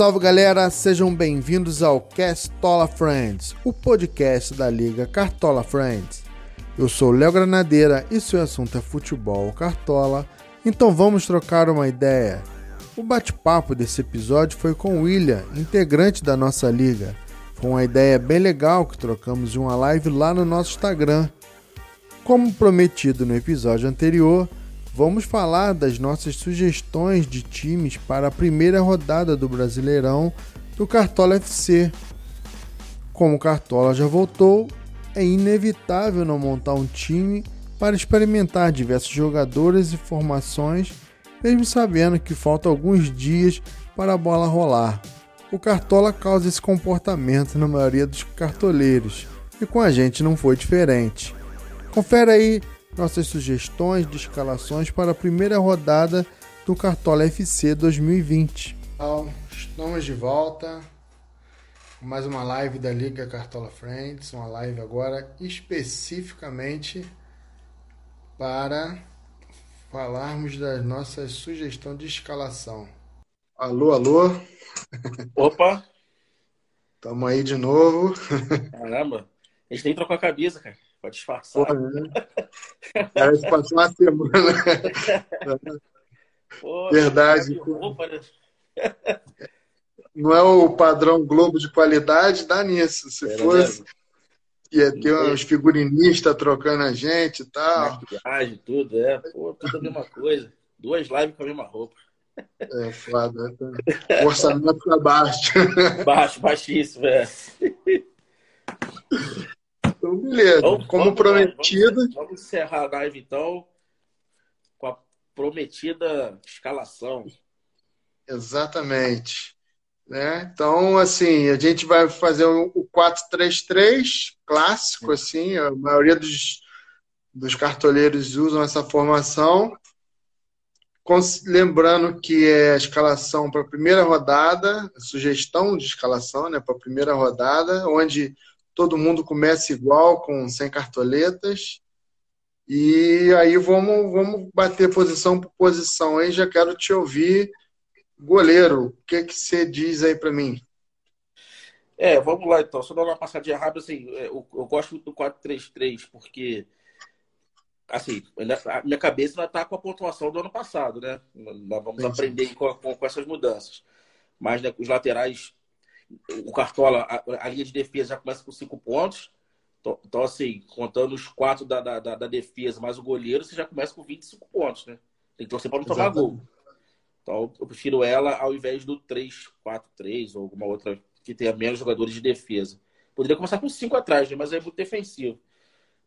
salve galera, sejam bem-vindos ao Castola Friends, o podcast da Liga Cartola Friends. Eu sou Léo Granadeira e seu assunto é futebol cartola, então vamos trocar uma ideia. O bate-papo desse episódio foi com o William, integrante da nossa liga. Foi uma ideia bem legal que trocamos em uma live lá no nosso Instagram. Como prometido no episódio anterior, vamos falar das nossas sugestões de times para a primeira rodada do Brasileirão do Cartola FC. Como o Cartola já voltou, é inevitável não montar um time para experimentar diversos jogadores e formações, mesmo sabendo que faltam alguns dias para a bola rolar. O Cartola causa esse comportamento na maioria dos cartoleiros, e com a gente não foi diferente. Confere aí nossas sugestões de escalações para a primeira rodada do Cartola FC 2020. Então, estamos de volta com mais uma live da Liga Cartola Friends, uma live agora especificamente para falarmos das nossas sugestões de escalação. Alô, alô. Opa! Tamo aí de novo. Caramba, a gente nem trocou a camisa, cara. Pode disfarçar. Porra, né? Parece passou uma semana. Pô, Verdade. Roupa, né? Não é o padrão Globo de qualidade, dá nisso. Se Era fosse, mesmo. ia ter uns figurinistas trocando a gente e tal. Maquiagem, tudo, é. Pô, tudo a mesma coisa. Duas lives com a mesma roupa. É foda. O orçamento tá baixo. Baixo, baixíssimo, é. Então, beleza. Vamos, Como vamos, prometido. Vamos, vamos, encerrar a live, então, com a prometida escalação. Exatamente. Né? Então, assim, a gente vai fazer o 4-3-3 clássico, assim, a maioria dos, dos cartoleiros usam essa formação. Lembrando que é a escalação para a primeira rodada, sugestão de escalação né, para a primeira rodada, onde todo mundo começa igual, com 100 cartoletas. E aí vamos, vamos bater posição por posição aí. Já quero te ouvir. Goleiro, o que, que você diz aí para mim? É, vamos lá então. Só dar uma passadinha rápida, assim, é, eu, eu gosto muito do 4-3-3, porque assim, a minha cabeça ainda está com a pontuação do ano passado, né? Nós vamos sim, aprender Com, com, com, essas mudanças. Mas né, os laterais o Cartola, a, a, linha de defesa já começa com cinco pontos. Então, então assim, contando os quatro da, da, da, defesa mais o goleiro, você já começa com 25 pontos, né? Tem que torcer para não tomar gol. Então, eu prefiro ela ao invés do 3-4-3 ou alguma outra que tenha menos jogadores de defesa. Poderia começar com cinco atrás, né? mas é muito defensivo.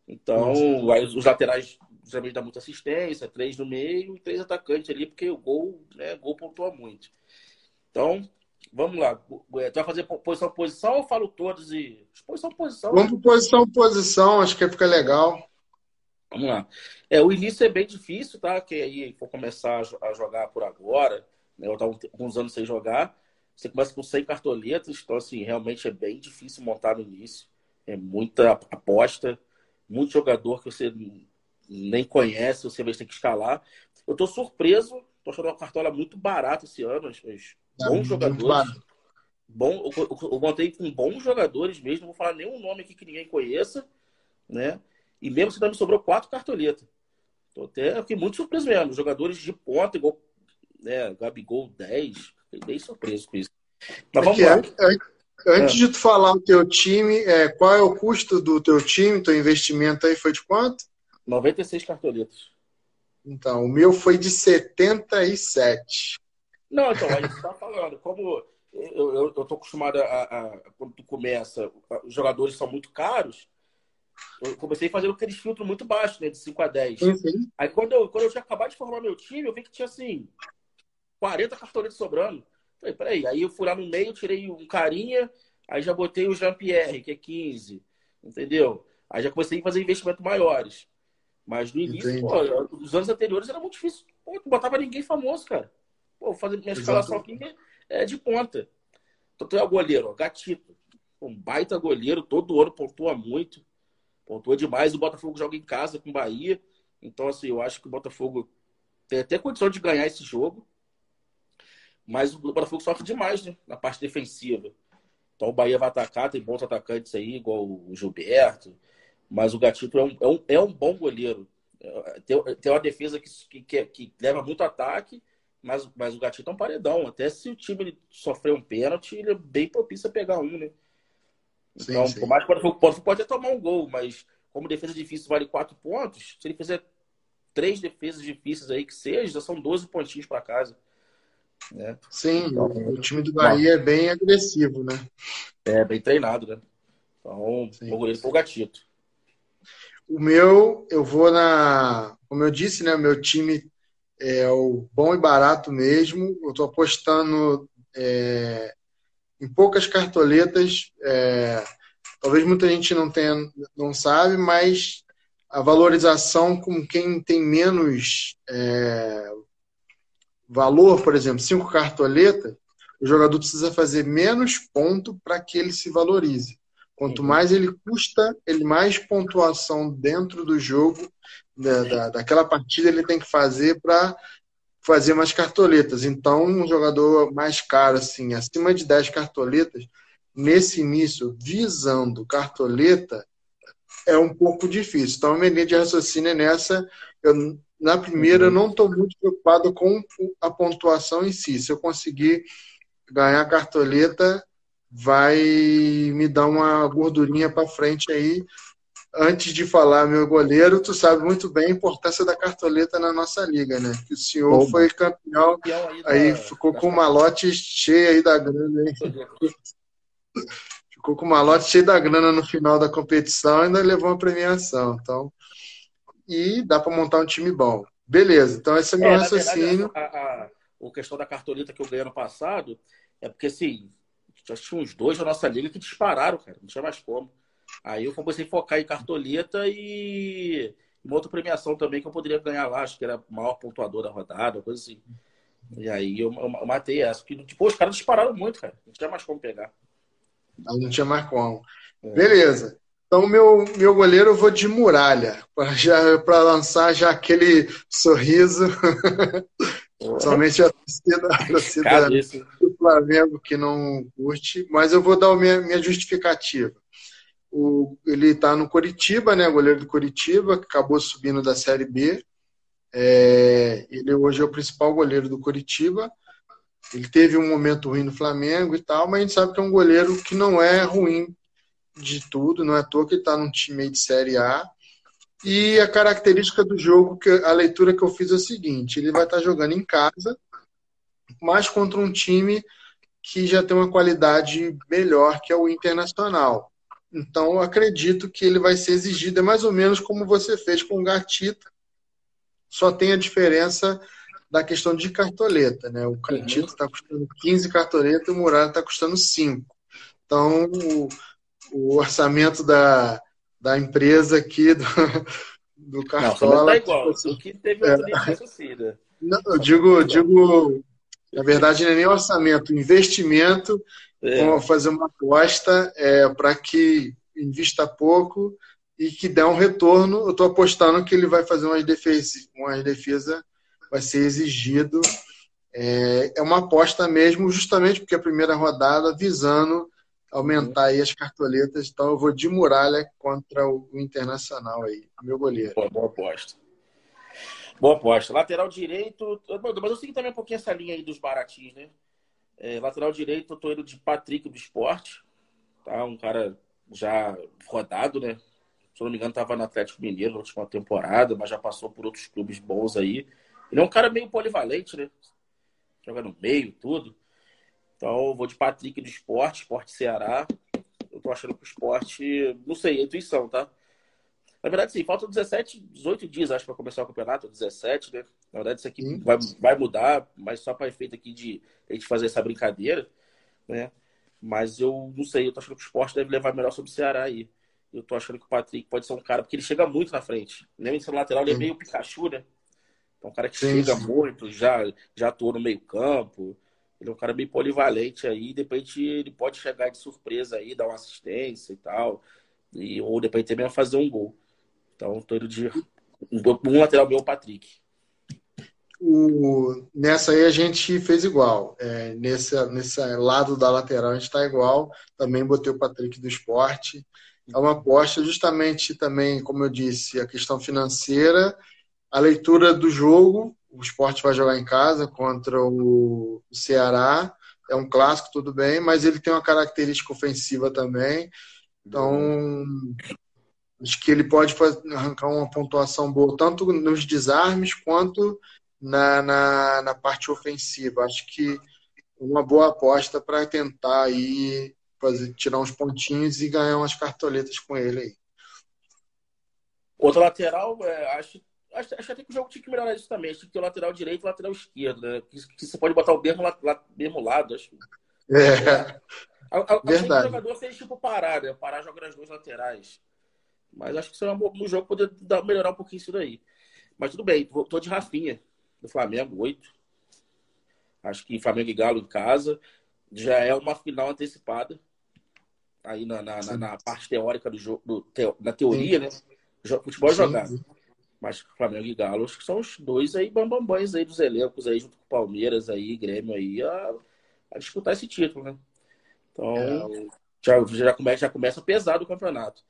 Então, aí os laterais geralmente dá muita assistência, três no meio e três atacantes ali, porque o gol, né, gol pontua muito. Então, Vamos lá. Tu vai fazer posição posição ou falo todos e. Posição posição. Vamos para posição posição, acho que fica legal. Vamos lá. É, o início é bem difícil, tá? Que aí for começar a jogar por agora, né? Eu estava alguns anos sem jogar. Você começa com 100 cartoletas, então, assim, realmente é bem difícil montar no início. É muita aposta, muito jogador que você nem conhece, você vai ter que escalar. Eu tô surpreso, tô achando uma cartola muito barata esse ano, as, as bons jogadores. Bom, eu, eu montei com bons jogadores mesmo, não vou falar nenhum nome aqui que ninguém conheça, né? E mesmo assim, me sobrou quatro cartoletas. Tô até aqui muito surpreso mesmo. Jogadores de ponta, igual né, Gabigol 10. Fiquei bem surpreso com isso. Mas vamos lá. Antes é. de tu falar o teu time, é, qual é o custo do teu time, teu investimento aí foi de quanto? 96 cartoletas. Então, o meu foi de 77. Não, então, aí você tá falando, como eu, tô acostumado a, a, Quando tu começa, os jogadores são muito caros, eu comecei fazendo aqueles filtros muito baixos, né? De 5 a 10. Uhum. Aí quando eu, quando eu tinha acabado de formar meu time, eu vi que tinha assim 40 cartoletes sobrando. Falei, peraí, aí eu fui lá no meio, tirei um carinha, aí já botei o Jean-Pierre, que é 15. Entendeu? Aí já comecei a fazer investimentos maiores. Mas no início, pô, os anos anteriores era muito difícil. Pô, não botava ninguém famoso, cara. Pô, fazer minha escalação aqui é de ponta. Então tu é o goleiro, ó, gatito. Um baita goleiro, todo ano pontua muito. Pontua demais. O Botafogo joga em casa com o Bahia. Então, assim, eu acho que o Botafogo tem até condição de ganhar esse jogo. Mas o Botafogo sofre demais, né? Na parte defensiva. Então o Bahia vai atacar, tem bons atacantes aí, igual o Gilberto. Mas o Gatito é um, é um, é um bom goleiro. Tem, tem uma defesa que, que, que, leva muito ataque, mas, mas o Gatito é um paredão. Até se o time sofrer um pênalti, ele é bem propício a pegar um, né? Então, sim, sim. por mais que o Botafogo pode até tomar um gol, mas como defesa difícil vale quatro pontos, se ele fizer três defesas difíceis aí que seja, são 12 pontinhos para casa. Né? Sim, então, o time do Bahia é bem agressivo, né? É, bem treinado, né? Então, o goleiro foi o gatito. O meu, eu vou na. Como eu disse, né? O meu time é o bom e barato mesmo. Eu estou apostando é, em poucas cartoletas. É, talvez muita gente não tenha, não sabe, mas a valorização com quem tem menos é, valor, por exemplo, cinco cartoletas, o jogador precisa fazer menos ponto para que ele se valorize. Quanto uhum. mais ele custa, ele mais pontuação dentro do jogo, da, da, daquela partida, ele tem que fazer para fazer mais cartoletas. Então, um jogador mais caro, assim, acima de 10 cartoletas, nesse início, visando cartoleta, é um pouco difícil. Então, a minha linha de raciocínio é nessa. Eu, na primeira, eu não estou muito preocupado com a pontuação em si. Se eu conseguir ganhar a cartoleta, vai me dar uma gordurinha para frente aí. Antes de falar, meu goleiro, tu sabe muito bem a importância da cartoleta na nossa liga, né? Que o senhor Bom, foi campeão, aí, da, ficou com uma lote cheia aí da grana. Aí. ficou com uma lote cheia da grana no final da competição e ainda levou uma premiação. Então, e dá para montar um time bom. Beleza, então esse é meu é, raciocínio. Verdade, a, a, a, questão da cartoleta que eu ganhei ano passado é porque, assim, já tinha uns dois da nossa liga que dispararam, cara, não tinha mais como. Aí eu comecei a focar em cartoleta e uma outra premiação também que eu poderia ganhar lá, acho que era o maior pontuador da rodada, coisa assim. E aí eu, eu matei essa. Porque, tipo, os caras dispararam muito, cara. Não tinha mais como pegar. Não tinha mais como. É. Beleza. Então, meu, meu goleiro eu vou de muralha, para lançar já aquele sorriso. Somente a torcida, a torcida do Flamengo que não curte, mas eu vou dar a minha, minha justificativa. O, ele está no Coritiba, né? Goleiro do Coritiba, que acabou subindo da Série B. É, ele hoje é o principal goleiro do Coritiba. Ele teve um momento ruim no Flamengo e tal, mas a gente sabe que é um goleiro que não é ruim de tudo, não é à toa que ele está num time de Série A. E a característica do jogo, que a leitura que eu fiz é o seguinte: ele vai estar tá jogando em casa, mas contra um time que já tem uma qualidade melhor que é o Internacional. Então, eu acredito que ele vai ser exigido, é mais ou menos como você fez com o Gatito, só tem a diferença da questão de cartoleta, né? O Cantito está custando 15 cartoletas e o Muralha está custando 5. Então, o, o, orçamento da, da empresa aqui, do, do Cartola... Não, tá igual, o que teve é, né? Não, eu digo, digo, na verdade, não é nem orçamento, investimento, é. fazer uma aposta é, para que invista pouco e que dê um retorno. Eu estou apostando que ele vai fazer umas defesas, umas defesa vai ser exigido. É, é uma aposta mesmo, justamente porque a primeira rodada visando aumentar aí as cartoletas. Então eu vou de muralha contra o Internacional aí, meu goleiro. Boa, boa aposta. Boa aposta. Lateral direito. Mas eu sigo também um pouquinho essa linha aí dos baratinhos, né? É, lateral direito, eu tô indo de Patrick do esporte. Tá? Um cara já rodado, né? Se eu não me engano, estava no Atlético Mineiro na última temporada, mas já passou por outros clubes bons aí. Ele é um cara meio polivalente, né? Joga no meio, tudo. Então, vou de Patrick do esporte, esporte Ceará. Eu tô achando que o esporte, não sei, é intuição, tá? Na verdade, sim, faltam 17, 18 dias, acho, para começar o campeonato, 17, né? Na verdade, isso aqui vai, vai mudar, mas só para efeito aqui de a gente fazer essa brincadeira, né? Mas eu não sei, eu tô achando que o esporte deve levar melhor sobre o Ceará aí. Eu tô achando que o Patrick pode ser um cara, porque ele chega muito na frente. Lembra de ser lateral, ele é meio Pikachu, né? É um cara que sim, chega sim. muito, já, já atuou no meio campo. Ele é um cara bem polivalente aí. De repente ele pode chegar de surpresa aí, dar uma assistência e tal. E, ou de repente também fazer um gol. Então, indo de um lateral meu, o Patrick. o, nessa aí a gente fez igual. É, nesse, nesse lado da lateral a gente está igual. Também botei o Patrick do esporte. É uma aposta justamente também, como eu disse, a questão financeira, a leitura do jogo. O esporte vai jogar em casa contra o Ceará. É um clássico, tudo bem, mas ele tem uma característica ofensiva também. Então, acho que ele pode arrancar uma pontuação boa, tanto nos desarmes quanto na, na, na parte ofensiva. Acho que uma boa aposta para tentar aí fazer, tirar uns pontinhos e ganhar umas cartoletas com ele aí. Outro lateral, é, acho, acho, acho até que o jogo tinha que melhorar isso também. Tinha que ter o lateral direito e o lateral esquerdo, né? Que, que você pode botar o mesmo, la, mesmo lado, acho. É. A, a, Verdade. o jogador fez tipo parar, né? Parar jogando as duas laterais. Mas acho que é um, um jogo poder dar, melhorar um pouquinho isso daí. Mas tudo bem, tô de Rafinha do Flamengo, oito. Acho que Flamengo e Galo em casa. Já é uma final antecipada. Aí na, na, na, na parte teórica do jogo, do, teo, na teoria, sim. né? Futebol é jogado. Mas Flamengo e Galo, acho que são os dois aí bambambães aí dos elencos aí, junto com o Palmeiras aí, Grêmio aí, a, a disputar esse título, né? Então, é, já, já, começa, já começa pesado o campeonato.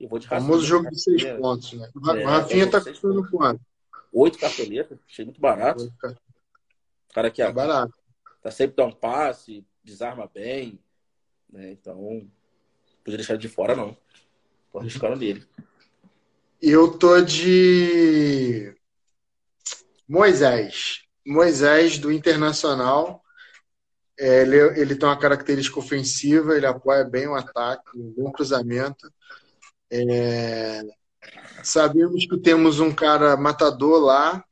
Eu vou de Rafinha. Famoso jogo de seis pontos, né? O é, Rafinha tá custando quanto? Oito cartoletas, achei muito barato. O cara que é barato. tá sempre dando um passe, desarma bem. Né? Então, podia deixar de fora, não. Tô arriscando nele. Eu tô de Moisés. Moisés do Internacional. É, ele, ele tem uma característica ofensiva, ele apoia bem o ataque, um bom cruzamento. É, sabemos que temos um cara matador lá.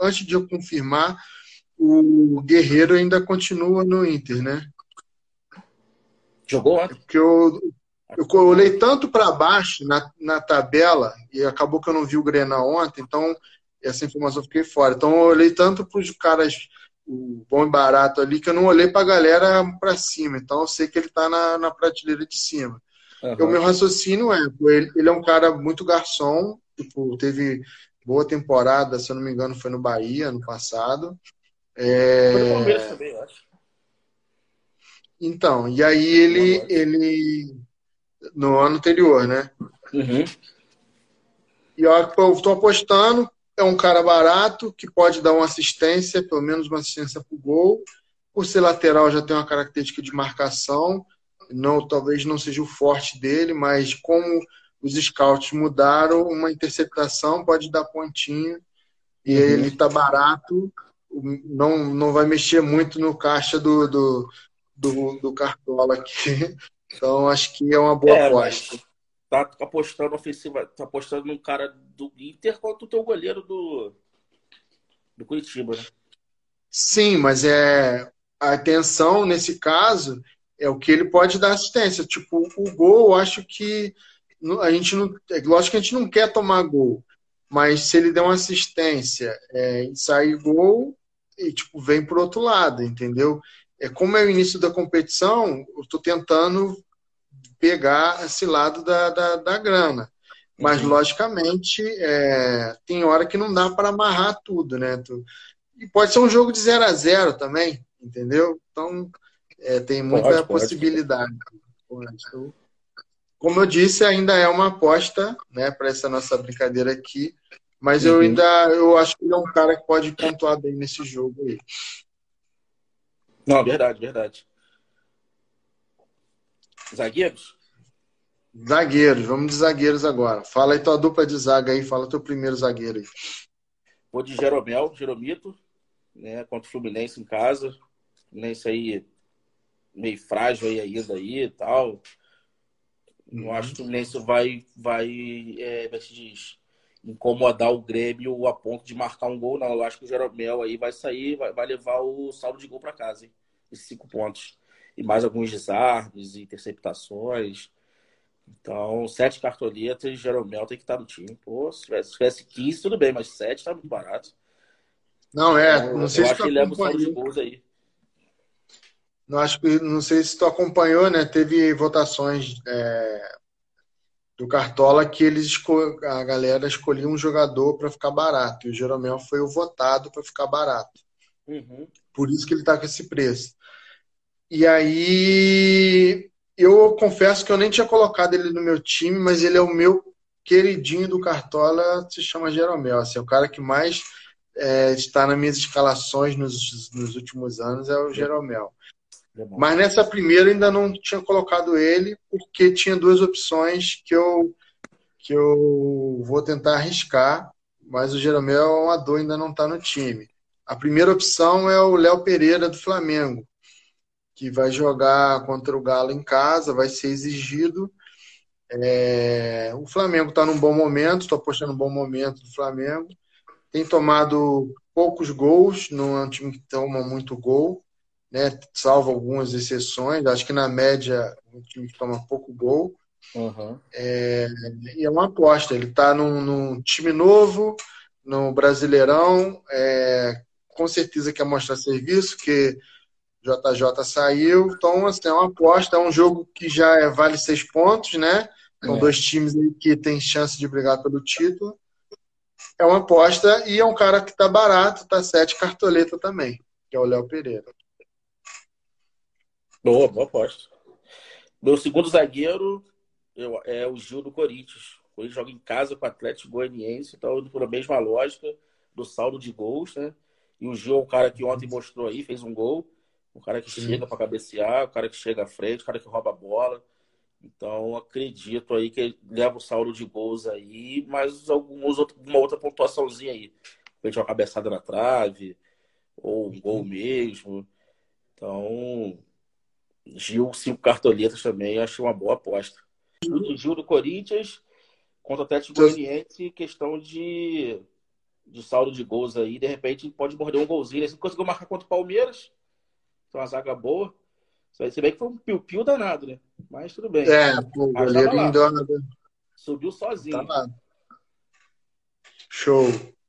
Antes de eu confirmar, o Guerreiro ainda continua no Inter, né? Jogou ontem? Porque eu, eu olhei tanto para baixo na, na tabela e acabou que eu não vi o Grena ontem, então essa informação eu fiquei fora. Então eu olhei tanto para os caras o bom e barato ali que eu não olhei para a galera para cima. Então eu sei que ele está na, na prateleira de cima. Uhum. O meu raciocínio é, ele, ele é um cara muito garçom, tipo, teve boa temporada, se eu não me engano, foi no Bahia no passado. É... Foi no Palmeiras também, eu acho. Então, e aí ele, ele no ano anterior, né? Uhum. E eu estou apostando, é um cara barato que pode dar uma assistência, pelo menos uma assistência para o gol. Por ser lateral, já tem uma característica de marcação não talvez não seja o forte dele, mas como os scouts mudaram, uma interceptação pode dar pontinho e uhum. ele está barato, não, não vai mexer muito no caixa do, do, do, do Cartola aqui. Então acho que é uma boa é, aposta. Tá apostando ofensiva, tá apostando num cara do Inter contra o teu goleiro do, do Curitiba, né? Sim, mas é a atenção nesse caso é o que ele pode dar assistência. Tipo, o gol, eu acho que a gente não. É lógico que a gente não quer tomar gol, mas se ele der uma assistência é, e sair gol, e tipo, vem pro outro lado, entendeu? É como é o início da competição, eu estou tentando pegar esse lado da, da, da grana. Mas, uhum. logicamente, é, tem hora que não dá para amarrar tudo, né? E pode ser um jogo de 0 a 0 também, entendeu? Então, é, tem muita pode, possibilidade. Pode. Então, como eu disse, ainda é uma aposta né, para essa nossa brincadeira aqui. Mas uhum. eu ainda eu acho que ele é um cara que pode pontuar bem nesse jogo aí. Não, verdade, verdade. Zagueiros? Zagueiros, vamos de zagueiros agora. Fala aí tua dupla de zaga aí, fala teu primeiro zagueiro aí. Vou de Jeromel, Jeromito, né, contra o Fluminense em casa. Fluminense aí meio frágil aí ainda aí e tal. Não uhum. acho que o Fluminense vai, vai, é, vai se diz, incomodar o Grêmio a ponto de marcar um gol, não. Eu acho que o Jeromel aí vai sair, vai, vai levar o saldo de gol para casa, hein? Esses cinco pontos. E mais alguns desarmes e interceptações. Então, sete cartoletas e Jeromel tem que estar no time. Pô, se tivesse, se tivesse 15, tudo bem, mas sete tá muito barato. Não, é. Então, não sei eu se acho que ele leva o saldo de gols aí. Não, acho que, não sei se tu acompanhou, né? Teve votações é, do Cartola que eles a galera escolhia um jogador para ficar barato. E o Jeromel foi o votado para ficar barato. Uhum. Por isso que ele está com esse preço. E aí eu confesso que eu nem tinha colocado ele no meu time, mas ele é o meu queridinho do Cartola, se chama Jeromel. Assim, é o cara que mais é, está nas minhas escalações nos, nos últimos anos é o Jeromel. Mas nessa primeira ainda não tinha colocado ele, porque tinha duas opções que eu, que eu vou tentar arriscar, mas o Jeromel é uma dor, ainda não está no time. A primeira opção é o Léo Pereira do Flamengo, que vai jogar contra o Galo em casa, vai ser exigido. É... O Flamengo está num bom momento, estou apostando um bom momento do Flamengo. Tem tomado poucos gols, não é um time que toma muito gol né? Salvo algumas exceções. Acho que na média um time que toma pouco gol. Uhum. É, e é uma aposta. Ele está num, num, time novo, no Brasileirão. É, com certeza quer mostrar serviço, que JJ saiu. Então, assim, é uma aposta. É um jogo que já é, vale seis pontos, né? São é. dois times que têm chance de brigar pelo título. É uma aposta e é um cara que está barato, está sete cartoleta também, que é o Léo Pereira. Boa, boa aposta. Meu segundo zagueiro é o Gil do Corinthians. Ele joga em casa com o Atlético Goianiense, então indo pela mesma lógica do saldo de gols, né? E o Gil é um cara que ontem mostrou aí, fez um gol. Um cara que Sim. chega para cabecear, um cara que chega à frente, um cara que rouba a bola. Então, acredito aí que leva o saldo de gols aí, mas alguns, uma outra pontuaçãozinha aí. De uma cabeçada na trave, ou um gol mesmo. Então, Gil, cinco cartoletas também, acho uma boa aposta. Gil, Gil do Corinthians contra o Atlético Goianiense, questão de, de saldo de gols aí, de repente pode morder um golzinho. Ele conseguiu marcar contra o Palmeiras, então uma zaga boa. Você vê que foi um piu-piu danado, né? Mas tudo bem. É, o goleiro Subiu sozinho. Tá Show.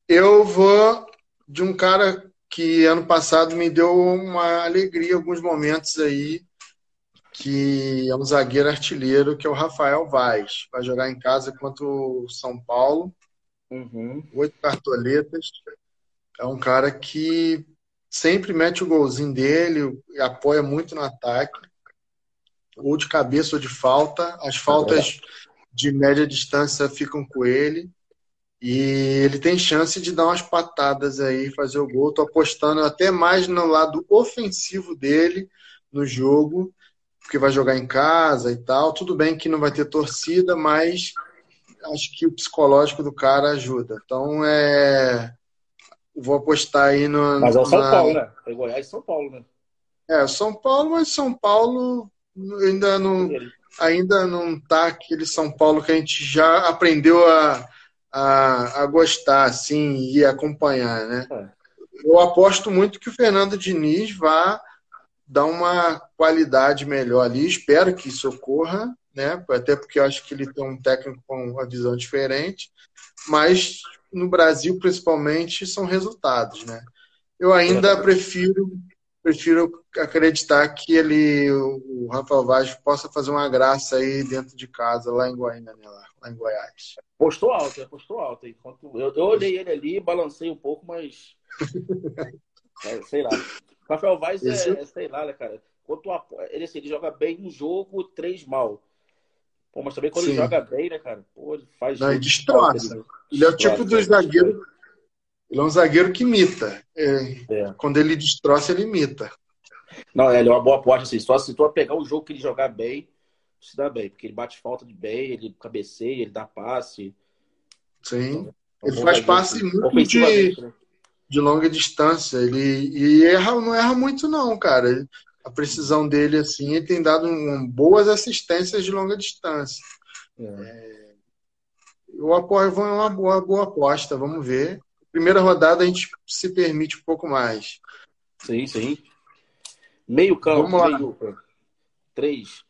Eu vou de um cara que ano passado me deu uma alegria alguns momentos aí, que é um zagueiro artilheiro, que é o Rafael Vaz. Vai jogar em casa contra o São Paulo. Uhum. Oito cartoletas. É um cara que sempre mete o golzinho dele, apoia muito no ataque. Ou de cabeça ou de falta. As faltas de média distância ficam com ele. E ele tem chance de dar umas patadas aí, fazer o gol. Tô apostando até mais no lado ofensivo dele no jogo porque vai jogar em casa e tal. Tudo bem que não vai ter torcida, mas acho que o psicológico do cara ajuda. Então é. Vou apostar aí no. Mas é o São na... Paulo, né? É Goiás e São Paulo, né? É, São Paulo, mas São Paulo ainda não, ainda não tá aquele São Paulo que a gente já aprendeu a, a, a gostar, assim, e acompanhar, né? É. Eu aposto muito que o Fernando Diniz vá dar uma qualidade melhor ali. Espero que isso ocorra, né? Até porque eu acho que ele tem um técnico com uma visão diferente, mas no Brasil, principalmente, são resultados, né? Eu ainda prefiro prefiro acreditar que ele, o Rafael Vaz, possa fazer uma graça aí dentro de casa, lá em Goiânia, né? lá, lá em Goiás. Postou alto, postou alto. Eu, eu olhei ele ali, balancei um pouco, mas é, sei lá. Rafael Vaz é, é, sei lá, né, cara? Quando ele, assim, ele joga bem um jogo, três mal. Pô, mas também quando Sim. ele joga bem, né, cara? Pô, ele faz. Não, ele destroça. Ele, ele, é o tipo do zagueiro. Ele é um zagueiro que imita. É, é. Quando ele destroça, ele imita. Não, ele é uma boa aposta, assim. Só se tu pegar o jogo que ele jogar bem, se dá bem. Porque ele bate falta de bem, ele cabeceia, ele dá passe. Sim. Então, é ele faz passe muito de, né? De longa distância. Ele e erra, não erra muito não, cara. A precisão dele assim, ele tem dado um, boas assistências de longa distância. É. É, eu apoio uma boa, boa aposta, vamos ver. Primeira rodada a gente se permite um pouco mais. Sim, sim. Meio campo, vamos lá. meio três.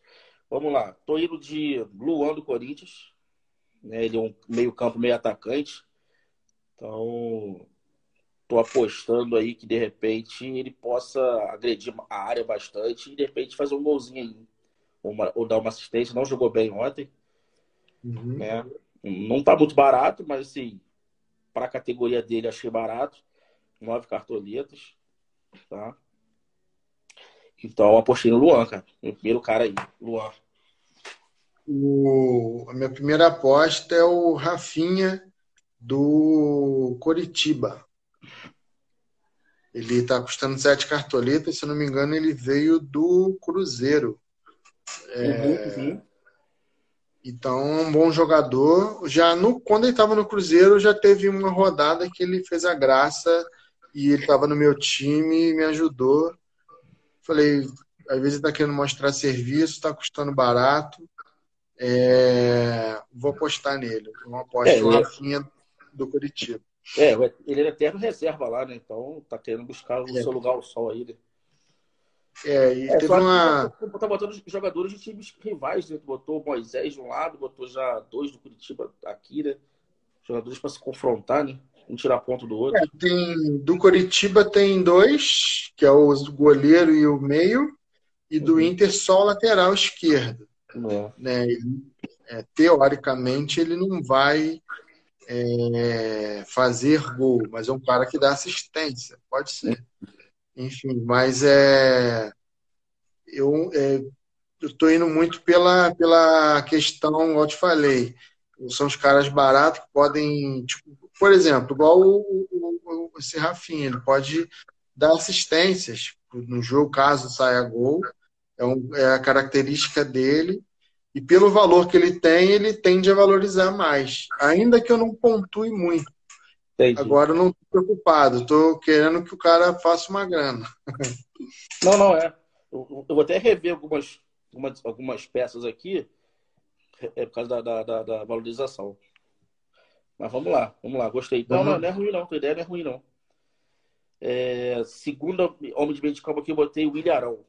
Vamos lá. Tô indo de Luan do Corinthians. Né? Ele é um meio campo, meio atacante. Então, tô apostando aí que de repente ele possa agredir a área bastante e de repente fazer um golzinho aí. Uma, ou dar uma assistência. Não jogou bem ontem. Uhum. Né? Não tá muito barato, mas assim, para a categoria dele achei barato. Nove cartoletas. Tá? Então apostei no Luan, cara. Meu primeiro cara aí, Luan. O, a minha primeira aposta é o Rafinha do Coritiba. Ele está custando sete cartoletas, se eu não me engano, ele veio do Cruzeiro. É, uhum, uhum. Então, é um bom jogador. Já no, quando ele estava no Cruzeiro, já teve uma rodada que ele fez a graça e ele estava no meu time e me ajudou. Falei, às vezes está querendo mostrar serviço, está custando barato. É, vou apostar nele. Uma aposta é, Rafinha do Curitiba. É, ele é eterno reserva lá, né? Então tá querendo buscar o é. seu lugar ao sol aí, né? É, e é, teve uma. Tá botando jogadores de times rivais, né? Botou o Moisés de um lado, botou já dois do Curitiba aqui, né? Jogadores para se confrontar, né? Um tirar ponto do outro. É, tem, do Curitiba tem dois, que é o goleiro e o meio, e do uhum. Inter só o lateral esquerdo. É. Né? É, teoricamente ele não vai é, fazer gol, mas é um cara que dá assistência, pode ser. Enfim, mas é eu é, estou indo muito pela, pela questão, eu te falei, são os caras baratos que podem, tipo, por exemplo, igual o, o, o, esse Rafinha, ele pode dar assistências no jogo, caso saia gol, é, um, é a característica dele, e pelo valor que ele tem, ele tende a valorizar mais. Ainda que eu não pontue muito. Entendi. Agora eu não estou preocupado, estou querendo que o cara faça uma grana. Não, não, é. Eu, eu vou até rever algumas, algumas, algumas peças aqui, é por causa da, da, da, valorização. Mas vamos lá, vamos lá, gostei. Não, uhum. não, não é ruim não, tua ideia não é ruim não. É, segunda homem de meio de campo aqui, eu botei o Ilharão.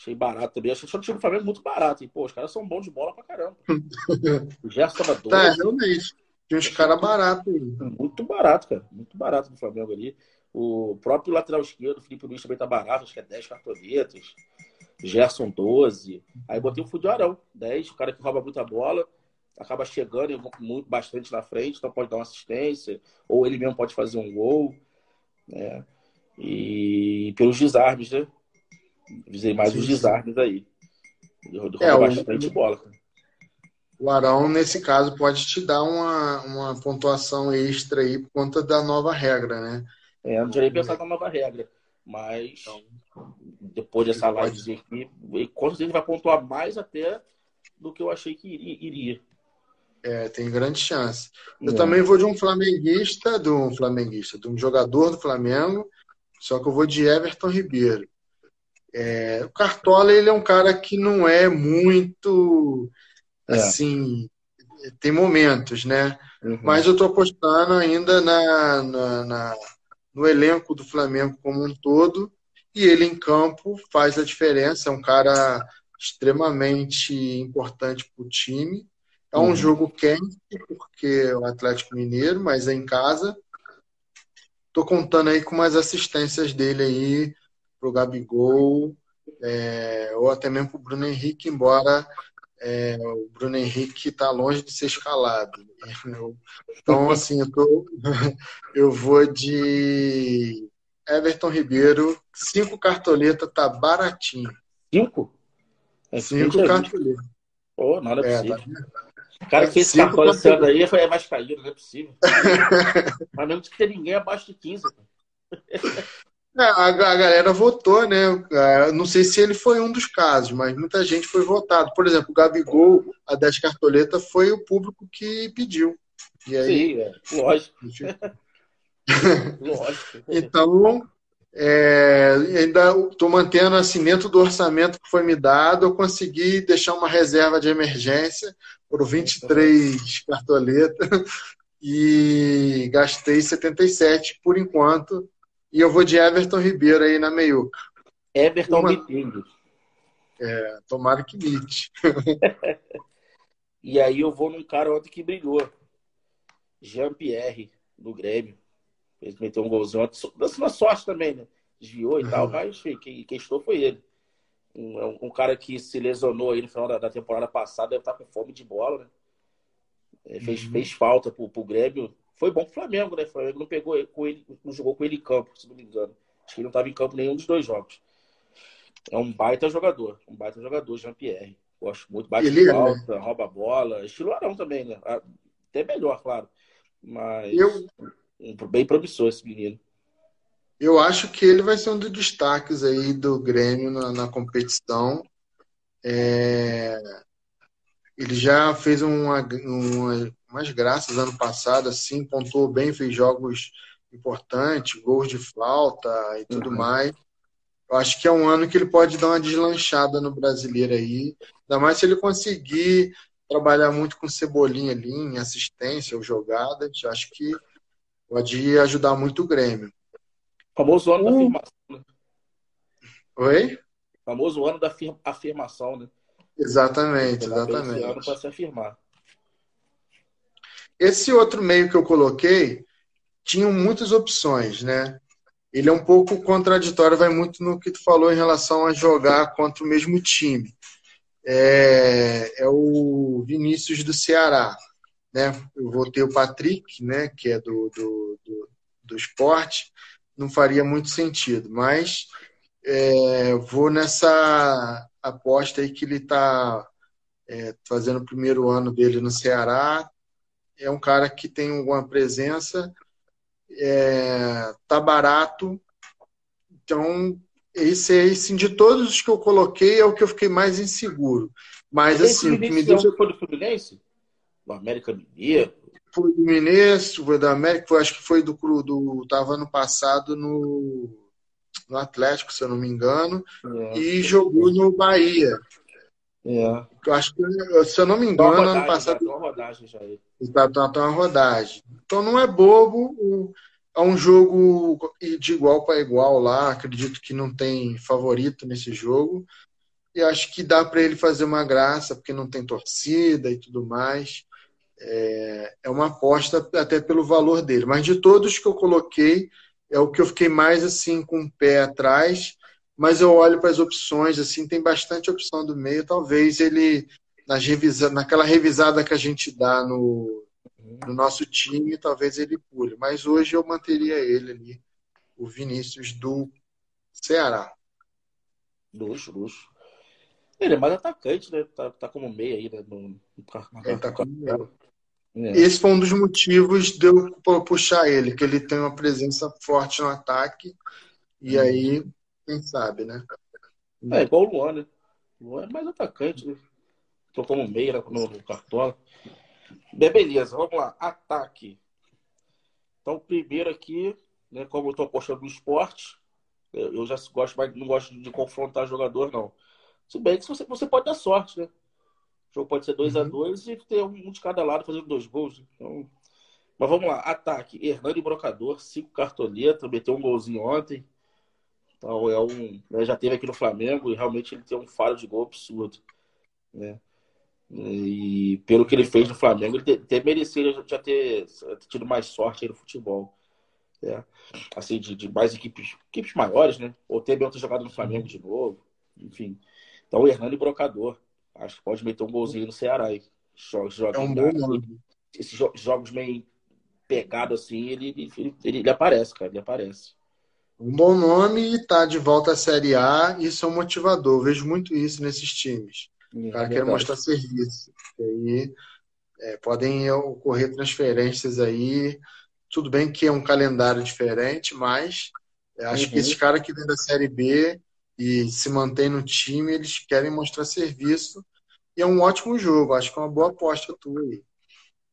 Achei barato também. Achei o time do Flamengo muito barato. E, pô, os caras são bons de bola pra caramba. o Gerson tava doido. Tá, realmente. Tem uns caras baratos aí. Muito barato, cara. Muito barato do Flamengo ali. O próprio lateral esquerdo, o Felipe Luiz, também tá barato. Acho que é 10 cartoletas. Gerson, 12. Aí botei o Fudiarão, 10. O cara que rouba muita bola. Acaba chegando muito, bastante na frente. Então pode dar uma assistência. Ou ele mesmo pode fazer um gol. Né? E pelos desarmes, né? Visei mais sim, os desarmes aí. é, bastante o, bola. O Arão, nesse caso, pode te dar uma, uma pontuação extra aí por conta da nova regra, né? É, não tinha nem pensado na nova regra. Mas então, depois dessa live aqui, com certeza vai pontuar mais até do que eu achei que iria. É, tem grande chance. Eu é. também vou de um flamenguista, de um flamenguista, de um jogador do Flamengo, só que eu vou de Everton Ribeiro. É, o Cartola ele é um cara que não é muito é. assim, tem momentos, né? Uhum. Mas eu estou apostando ainda na, na, na, no elenco do Flamengo como um todo e ele em campo faz a diferença. É um cara extremamente importante para o time. É um uhum. jogo quente porque é o Atlético Mineiro, mas é em casa. Estou contando aí com umas assistências dele aí para o Gabigol, é, ou até mesmo para o Bruno Henrique, embora é, o Bruno Henrique está longe de ser escalado. Então, assim, eu, tô, eu vou de Everton Ribeiro, cinco cartoletas, tá baratinho. Cinco? É cinco cartoletas. Pô, nada é, possível. Tá... O cara que fez cartoleta aí foi mais caído, não é possível. Mas não que ter ninguém abaixo de 15. É, a, a, galera votou, né? É, não sei se ele foi um dos casos, mas muita gente foi votado. Por exemplo, o Gabigol, a 10 cartoleta, foi o público que pediu. E aí, Sim, é, lógico. lógico. Então, é, ainda estou mantendo assim, dentro do orçamento que foi me dado, eu consegui deixar uma reserva de emergência por 23 cartoletas e gastei 77 por enquanto e eu vou de Everton Ribeiro aí na meiuca. Everton Uma... mitendo. É, tomara que mite. e aí eu vou num cara ontem que brilhou. Jean-Pierre, do Grêmio. Ele meteu um golzinho ontem. Dando sorte também, né? Desviou e tal, uhum. mas quem, quem estou foi ele. Um, um, cara que se lesionou aí no final da, da temporada passada, deve estar com fome de bola, né? É, fez, uhum. fez falta pro, pro Grêmio. Foi bom pro Flamengo, né? O Flamengo não pegou com ele, não jogou com ele em campo, se não me engano. Acho que ele não estava em campo nenhum dos dois jogos. É um baita jogador, um baita jogador, Jean-Pierre. Gosto muito, bate ele, falta, né? rouba bola, estilo Arão também, né? Até melhor, claro. Mas eu... bem promissor esse menino. Eu acho que ele vai ser um dos destaques aí do Grêmio na, na competição. É... Ele já fez uma, uma, umas graças ano passado, assim, pontuou bem, fez jogos importantes, gols de flauta e tudo uhum. mais. Eu acho que é um ano que ele pode dar uma deslanchada no brasileiro aí. Ainda mais se ele conseguir trabalhar muito com cebolinha ali, em assistência ou jogadas. Acho que pode ajudar muito o Grêmio. Famoso ano uh... da afirmação. Né? Oi? Famoso ano da afirmação, né? Exatamente, exatamente. Esse ano para se afirmar. Esse outro meio que eu coloquei tinham muitas opções, né? Ele é um pouco contraditório, vai muito no que tu falou em relação a jogar contra o mesmo time. É, é o Vinícius do Ceará, né? Eu vou ter o Patrick, né? Que é do, do, do, do esporte, não faria muito sentido, mas é, vou nessa aposta aí que ele está é, fazendo o primeiro ano dele no Ceará. É um cara que tem alguma presença, é, tá barato. Então, esse aí, assim, de todos os que eu coloquei, é o que eu fiquei mais inseguro. Mas, esse assim, o que me deixa. Foi do Fluminense? Do América Mineiro? Foi do Mineiro, foi do América, foi, acho que foi do, do. Tava ano passado no no Atlético, se eu não me engano, é. e jogou no Bahia. É. Eu acho que, se eu não me engano, rodagem, ano passado. Tá uma rodagem já aí. Tá, tá, tá uma rodagem. Então não é bobo, é um jogo de igual para igual lá. Acredito que não tem favorito nesse jogo. E acho que dá para ele fazer uma graça, porque não tem torcida e tudo mais. É, é uma aposta até pelo valor dele. Mas de todos que eu coloquei, é o que eu fiquei mais assim com o pé atrás, mas eu olho para as opções, assim, tem bastante opção do meio, talvez ele nas revisa, naquela revisada que a gente dá no, no nosso time, talvez ele pule, mas hoje eu manteria ele ali, o Vinícius do Ceará. Luxo, luxo. Ele é mais atacante, né? Tá, tá como meio aí, né? No, no, ele tá como meio. É. Esse foi um dos motivos de eu puxar ele, que ele tem uma presença forte no ataque. E hum. aí, quem sabe, né? É igual o Luan, né? O Luan é mais atacante, né? Tô como meia no, cartola. Beleza, vamos lá. Ataque. Então, primeiro aqui, né, como eu tô apostando no esporte, eu já gosto mais, não gosto de confrontar jogador, não. Se bem que você, você pode dar sorte, né? O jogo pode ser 2 a 2 uhum. e ter um de cada lado fazendo dois gols. Então... Mas vamos lá. Ataque. Hernani Brocador, cinco cartoletas, meteu um golzinho ontem. Então é um. Né, já teve aqui no Flamengo e realmente ele tem um faro de gol absurdo. Né? E pelo que ele fez no Flamengo, ele até merecia já ter, tido mais sorte aí no futebol. Né? Assim, de, de, mais equipes, equipes maiores, né? Ou ter bem outra jogada no Flamengo de novo. Enfim. Então o Hernani Brocador. Acho que pode meter um golzinho no Ceará aí. Jogos, jogos, é um bom nome. Esses jogos meio pegados assim, ele, ele, ele, ele, aparece, cara. Ele aparece. Um bom nome e tá de volta à Série A. Isso é um motivador. Eu vejo muito isso nesses times. É, o cara é quer mostrar serviço. E aí é, podem ocorrer transferências aí. Tudo bem que é um calendário diferente, mas acho uhum. que esses caras que vêm da Série B e se mantém no time, eles querem mostrar serviço. E é um ótimo jogo, acho que é uma boa aposta tua aí.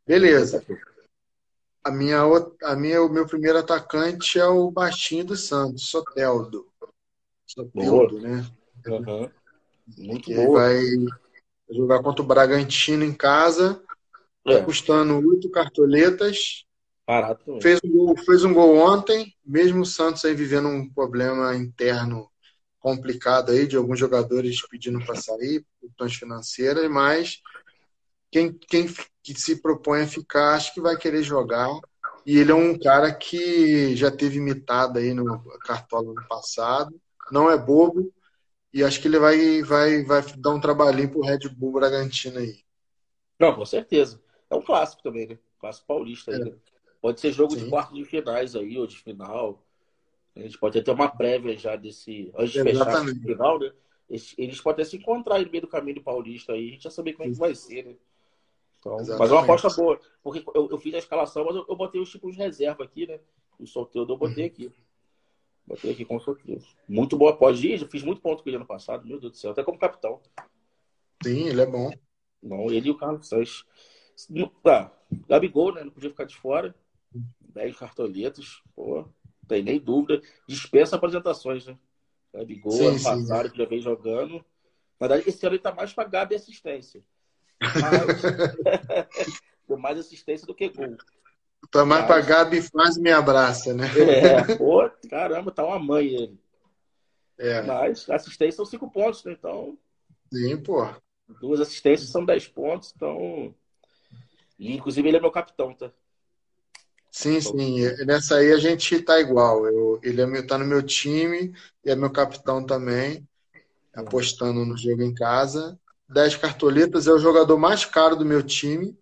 Beleza. A minha, a minha, o meu primeiro atacante é o baixinho do Santos, Soteldo. Soteldo, né? Uhum. Muito Ele boa. vai jogar contra o Bragantino em casa, é. custando oito cartoletas. Barato. Fez um, gol, fez um gol ontem, mesmo o Santos aí vivendo um problema interno complicado aí de alguns jogadores pedindo para sair por questões financeiras, mas quem, quem que se propõe a ficar, acho que vai querer jogar. E ele é um cara que já teve imitado aí no Cartola no passado, não é bobo, e acho que ele vai, vai, vai dar um trabalhinho pro Red Bull Bragantino aí. Não, com certeza. é um clássico também, né? Clássico paulista. É. Né? Pode ser jogo Sim. de quarto de finais aí, ou de final. A gente pode ter uma prévia já desse. Antes de fechar o final, né? Eles, eles podem até se encontrar no meio do caminho do Paulista aí, a gente já saber como é que vai ser, né? Então, mas é uma aposta boa. Porque eu, eu fiz a escalação, mas eu, eu, botei os tipos de reserva aqui, né? O sorteio eu botei aqui. Botei aqui com sorteio. Muito boa aposta. Eu fiz muito ponto com ele ano passado, meu Deus do céu, até como capitão. Sim, ele é bom. Não, ele e o Carlos Sanches. Tá, Gabigol, né? Não podia ficar de fora. 10 cartoletas, pô, não tem nem dúvida. Dispensa apresentações, né? Gabigol, sim, ano passado, que já vem jogando. Na verdade, esse ano ele tá mais pra Gabi assistência. Mas... Deu mais assistência do que gol. Tá mais Mas... pra Gabi faz me abraça, né? É, pô, caramba, tá uma mãe ele. É. Mas assistência são cinco pontos, né? Então. Sim, pô. Duas assistências são dez pontos, então. E, inclusive ele é meu capitão, tá? Sim, sim. Nessa aí a gente tá igual. Eu, ele é meu, tá no meu time e é meu capitão também, apostando no jogo em casa. 10 cartoletas é o jogador mais caro do meu time.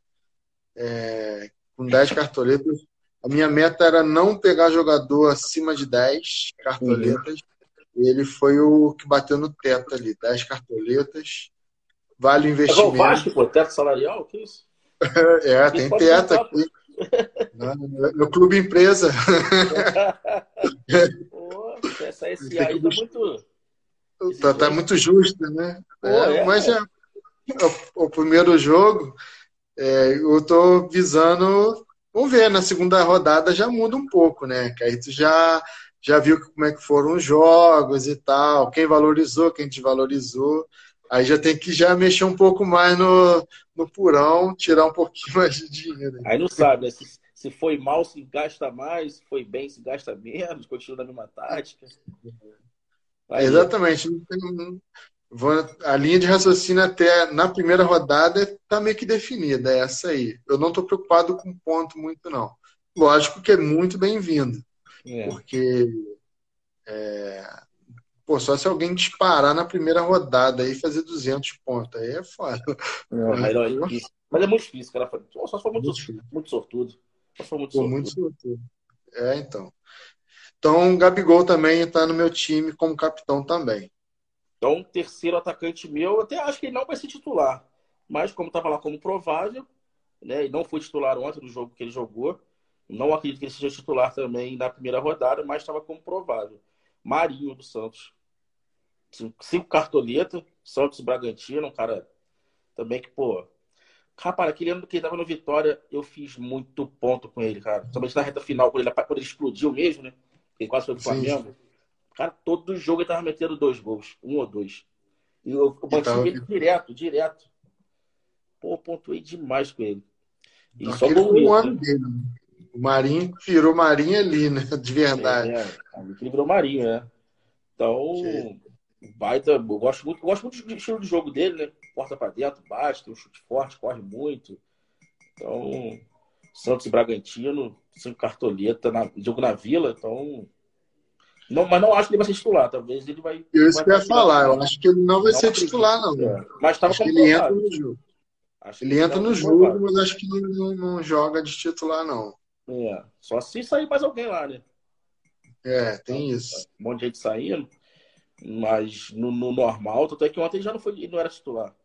É, com 10 cartoletas. A minha meta era não pegar jogador acima de 10 cartoletas. Uhum. Ele foi o que bateu no teto ali, 10 cartoletas. Vale o investimento. É o Vasco, pô, teto salarial? Que isso? é, tem teto aqui. No clube empresa. Pô, essa SI aí tá muito. Tá, tá, muito justa, né? Pô, é, é, mas é, o, o, primeiro jogo, é, eu tô visando. Vamos ver, na segunda rodada já muda um pouco, né? Que aí tu já, já viu como é que foram os jogos e tal, quem valorizou, quem desvalorizou. Aí já tem que já mexer um pouco mais no, no purão, tirar um pouquinho mais de dinheiro. Aí não sabe, né? Se, se foi mal, se gasta mais, se foi bem, se gasta menos, continua na mesma tática. Aí, Exatamente. A linha de raciocínio até na primeira rodada está meio que definida, é essa aí. Eu não estou preocupado com ponto muito, não. Lógico que é muito bem-vindo, é. porque é, Pô, só se alguém disparar na primeira rodada e fazer 200 pontos. Aí é foda. É, mas, é difícil. mas é muito difícil, cara. Só se for muito, muito, muito sortudo. Só se for muito Pô, sortudo. Muito sortudo. É, então. Então, o Gabigol também está no meu time como capitão também. Então, terceiro atacante meu, eu até acho que ele não vai ser titular. Mas, como estava lá como provável, né, e não foi titular ontem no jogo que ele jogou, não acredito que ele seja titular também na primeira rodada, mas estava como provável. Marinho do Santos. Cinco cartoletas, Santos Bragantino, um cara também que, pô. Rapaz, aquele ano que ele tava no Vitória, eu fiz muito ponto com ele, cara. Somente na reta final, quando ele, quando ele explodiu mesmo, né? Ele quase foi pro Flamengo. Cara, todo jogo ele tava metendo dois gols, um ou dois. E eu, eu mantive ele direto, direto. Pô, pontuei demais com ele. E só gol um ano dele. Né? O Marinho virou Marinho ali, né? De verdade. É, ele virou Marinho, né? Então, Sim. baita. Eu gosto muito, eu gosto muito do estilo de jogo dele, né? Porta para dentro, bate, tem um chute forte, corre muito. Então, Santos e Bragantino, cinco cartoleta, na, jogo na vila, então. Não, mas não acho que ele vai ser titular. Talvez ele vai. Eu isso que eu ia falar. Eu acho que ele não vai não ser titular, não. É. Mas estava ele entra no jogo. Ele entra no jogo, mas acho que não, não, joga de titular, não. É, só se sair mais alguém lá, né? É, tem isso. Um monte de gente saindo, mas no, no normal, até que ontem já não, foi, não era titular.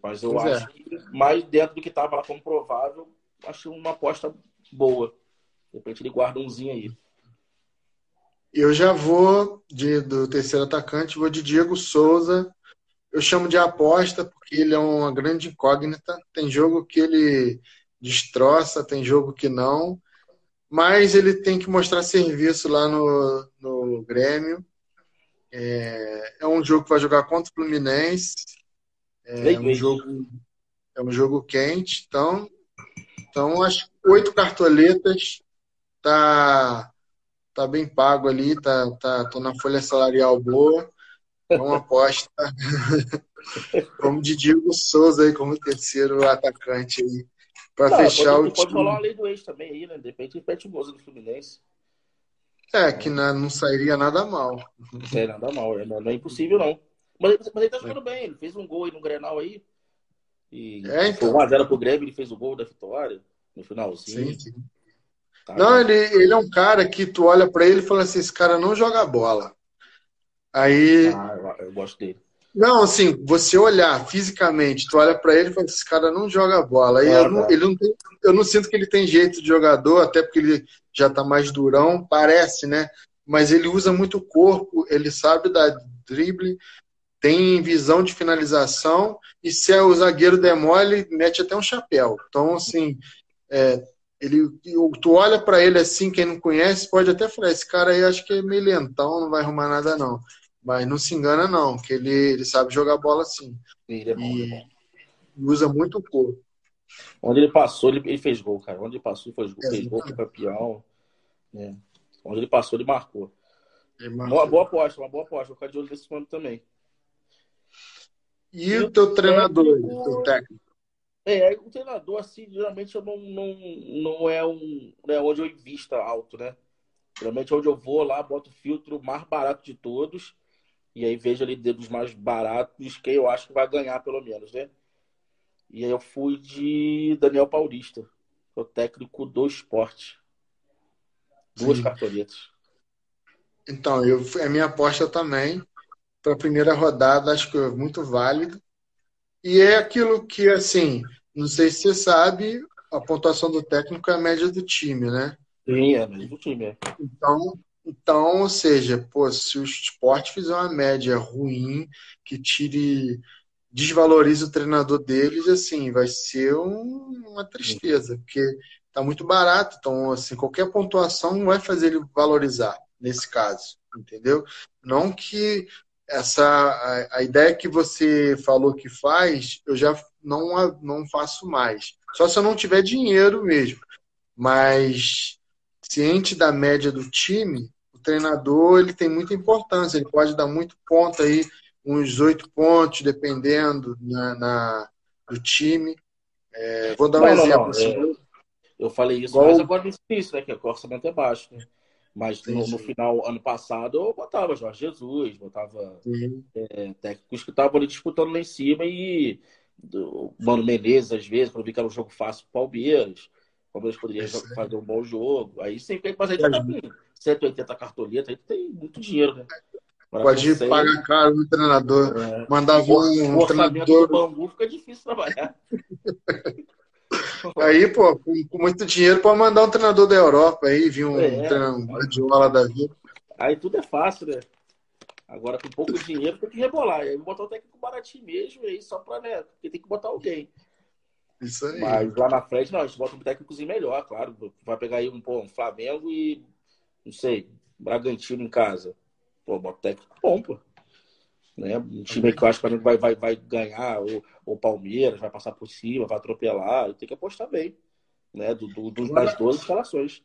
Mas eu pois é. acho é. que mais dentro do que estava lá como provável, acho uma aposta boa. De repente ele guarda umzinho aí. Eu já vou de, do terceiro atacante, vou de Diego Souza. Eu chamo de aposta porque ele é uma grande incógnita. Tem jogo que ele destroça, tem jogo que não, mas ele tem que mostrar serviço lá no, no Grêmio. É, é um jogo que vai jogar contra o Fluminense. É um jogo, é um jogo quente, então, então as oito cartoletas tá tá bem pago ali, tá, tá tô na folha salarial boa. É uma aposta. como de Diego Souza aí como terceiro atacante aí. Pra tá, fechar pode, o pode rolar uma lei do ex também aí, né? De repente repete o Moza do Fluminense. É, que não, não sairia nada mal. Não é nada mal, é, não, não é impossível, não. Mas, mas ele tá jogando bem, ele fez um gol aí no Grenal aí. E é, então. foi 1x0 pro Grêmio, ele fez o gol da vitória no finalzinho. Sim, sim. Tá, não, ele, ele é um cara que tu olha para ele e fala assim: esse cara não joga bola. Aí. Ah, eu gosto dele. Não, assim, você olhar fisicamente, tu olha para ele e fala: esse cara não joga bola. Aí ah, eu, não, ele não tem, eu não sinto que ele tem jeito de jogador, até porque ele já tá mais durão, parece, né? Mas ele usa muito o corpo, ele sabe dar drible, tem visão de finalização e se é o zagueiro demole, mete até um chapéu. Então, assim, é, ele, tu olha para ele assim, quem não conhece, pode até falar: esse cara aí acho que é meio lentão, não vai arrumar nada não. Mas não se engana, não, que ele, ele sabe jogar bola sim. Ele é bom, e, é bom. usa muito o corpo. Onde ele passou, ele, ele, fez gol, cara. Onde ele passou, ele fez gol, é, fez gol, foi campeão. Né? Onde ele passou, ele marcou. Ele marcou. Uma boa aposta, uma boa aposta. Vou ficar de olho nesse ano também. E, o teu treinador, o teu técnico? É, o treinador, assim, geralmente eu não, não, não é um. Não é onde eu invista alto, né? Geralmente é onde eu vou lá, boto o filtro mais barato de todos. E aí vejo ali dos mais baratos quem eu acho que vai ganhar, pelo menos, né? E aí eu fui de Daniel Paulista, o técnico do esporte. Duas Sim. cartoletas. Então, eu, a minha aposta também para a primeira rodada, acho que é muito válido. E é aquilo que, assim, não sei se você sabe, a pontuação do técnico é a média do time, né? Sim, é a média do time. É. Então, então, ou seja, pô, se o esporte fizer uma média ruim, que tire, desvalorize o treinador deles, assim, vai ser um, uma tristeza, porque tá muito barato. Então, assim, qualquer pontuação não vai fazer ele valorizar, nesse caso, entendeu? Não que essa a, a, ideia que você falou que faz, eu já não, não faço mais. Só se eu não tiver dinheiro mesmo. Mas ciente da média do time, o treinador ele tem muita importância. Ele pode dar muito ponto aí, uns oito pontos, dependendo na, na do time. É, vou dar um não, exemplo. Não, não. Assim, eu falei isso, igual... mas agora não isso, né? Que o orçamento é baixo. Né? Mas no, no, final, ano passado, eu botava Jorge Jesus, botava é, técnicos que estavam ali disputando lá em cima e o Mano Menezes, às vezes, quando vi que era um jogo fácil para o Palmeiras. O Palmeiras poderia fazer um bom jogo. Aí sempre, mas aí tá com 180 cartoletas, aí tem muito dinheiro, né? Agora, Pode ir pagar caro no treinador. É. Mandar um, um, um treinador. do Bangu fica difícil trabalhar. Aí, pô, com, com, muito dinheiro, pode mandar um treinador da Europa aí, vir um, é, treinador da vida. Aí tudo é fácil, né? Agora, com pouco dinheiro, tem que rebolar. Aí botar o técnico baratinho mesmo, aí só pra, né? Porque tem que botar alguém. Isso aí. Mas lá na frente, não, a gente bota um técnicozinho melhor, claro. Vai pegar aí um, pô, um Flamengo e, não sei, Bragantino em casa. Pô, bota técnico bom, pô. Né? Um time que eu acho que vai, vai, vai ganhar, ou o Palmeiras vai passar por cima, vai atropelar, tem que apostar bem, né? Do, do, do das duas escalações.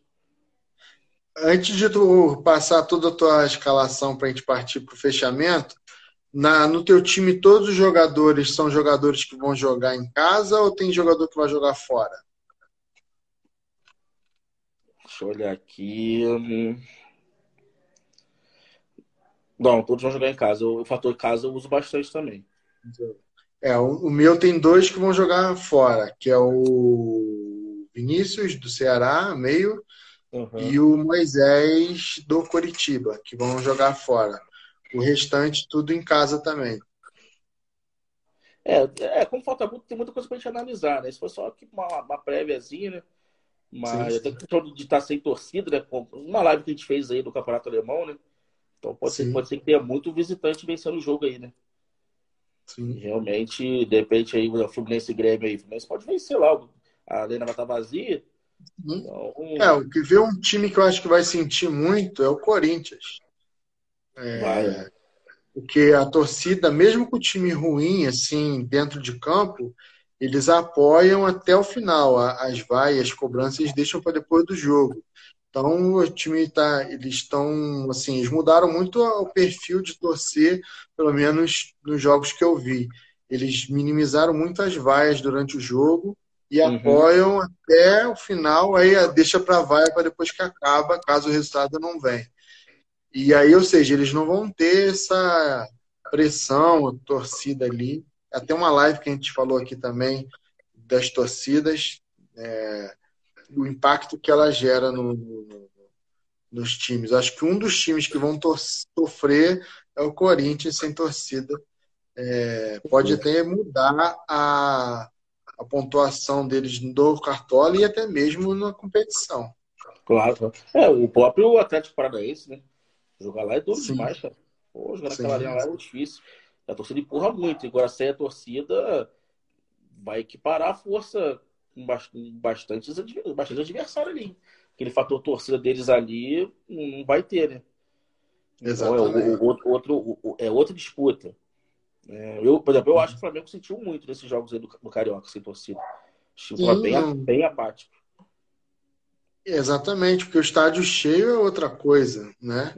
Antes de tu passar toda a tua escalação para a gente partir para o fechamento, na, no teu time todos os jogadores são jogadores que vão jogar em casa ou tem jogador que vai jogar fora? Deixa eu olhar aqui. Não, todos vão jogar em casa. O fator casa eu uso bastante também. É, o, meu tem dois que vão jogar fora, que é o Vinícius do Ceará, meio, uhum. e o Moisés do Coritiba, que vão jogar fora. O restante tudo em casa também. É, é como falta muito, tem muita coisa pra gente analisar, né? Se for só uma, uma préviazinha, né? Mas sim, sim. até de estar sem torcida, né? Uma live que a gente fez aí do Campeonato Alemão, né? Então pode ser, pode ser que tenha muito visitante vencendo o jogo aí, né? Sim. Realmente, de repente, aí o Fluminense e Grêmio aí, o Fluminense pode vencer lá. A arena vai estar vazia. Então... É, o que vê um time que eu acho que vai sentir muito é o Corinthians. É, vai. Porque a torcida, mesmo com o time ruim, assim, dentro de campo, eles apoiam até o final. As vaias, as cobranças, deixam para depois do jogo. Então, o time tá, eles estão, assim, eles mudaram muito o perfil de torcer, pelo menos nos jogos que eu vi. Eles minimizaram muito as vaias durante o jogo e uhum. apoiam até o final, aí deixa para a vaia para depois que acaba, caso o resultado não venha. E aí, ou seja, eles não vão ter essa pressão, torcida ali. até uma live que a gente falou aqui também das torcidas, é, o impacto que ela gera no, no, nos times. Acho que um dos times que vão sofrer é o Corinthians sem torcida. É, pode até mudar a, a pontuação deles do Cartola e até mesmo na competição. Claro. É, o próprio Atlético Paranaense, né? Jogar lá é duro Sim. demais, cara. Pô, jogar naquela arena lá é difícil. A torcida empurra muito. Agora, sem a torcida, vai equiparar a força com bastante, bastante adversário ali. Aquele fator torcida deles ali não vai ter, né? Exatamente. Então, é, o, o, outro, é outra disputa. É, eu, por exemplo, eu acho que o Flamengo sentiu muito nesses jogos aí do, do Carioca sem torcida. Que bem, bem apático. Exatamente, porque o estádio cheio é outra coisa, né?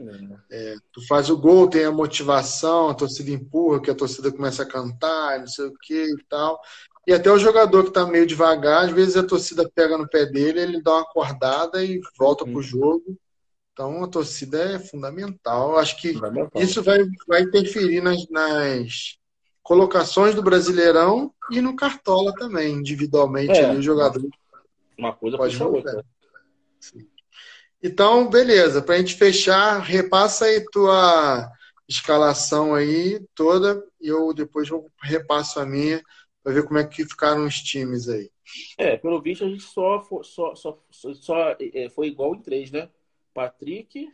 É. é, tu faz o gol, tem a motivação, a torcida empurra, que a torcida começa a cantar, não sei o que e tal. E até o jogador que está meio devagar, às vezes a torcida pega no pé dele, ele dá uma acordada e volta para o jogo. Então a torcida é fundamental. Acho que isso vai, vai interferir nas, nas colocações do Brasileirão e no Cartola também, individualmente. É, ali, o jogador uma coisa pode puxa outra. Então, beleza. Para a gente fechar, repassa aí tua escalação aí toda e eu depois eu repasso a minha para ver como é que ficaram os times aí. É, pelo visto a gente só, só, só, só é, foi igual em três, né? Patrick,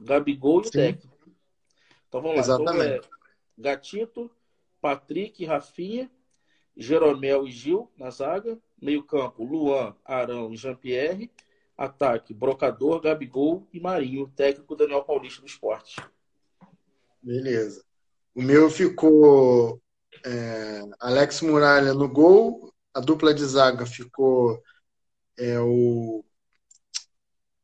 Gabigol e o técnico. Então vamos lá. Então, Exatamente. Então, é Gatito, Patrick, Rafinha, Jeromel e Gil na zaga. Meio campo, Luan, Arão e Jean-Pierre. Ataque, Brocador, Gabigol e Marinho. Técnico, Daniel Paulista do Esporte. Beleza. O meu ficou é, Alex Muralha no gol. A dupla de zaga ficou é, o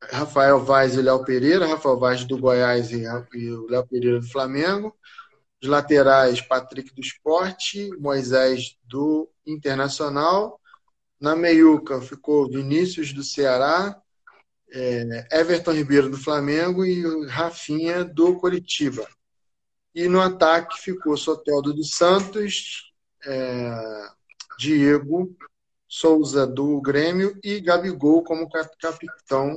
Rafael Vaz e Léo Pereira. Rafael Vaz do Goiás e, e o Léo Pereira do Flamengo. Os laterais, Patrick do Esporte, Moisés do Internacional. Na meiuca ficou Vinícius do Ceará, é, Everton Ribeiro do Flamengo e Rafinha do Coritiba. E no ataque ficou Soteldo dos Santos, é, Diego Souza do Grêmio e Gabigol como capitão